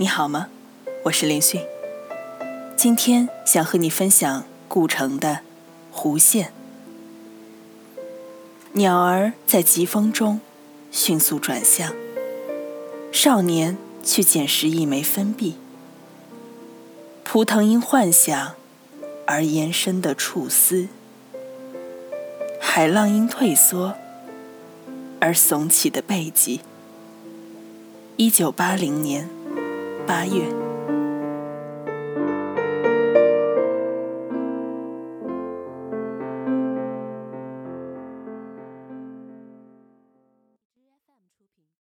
你好吗？我是林迅。今天想和你分享顾城的《弧线》。鸟儿在疾风中迅速转向，少年去捡拾一枚分币。蒲藤因幻想而延伸的触丝，海浪因退缩而耸起的背脊。一九八零年八月。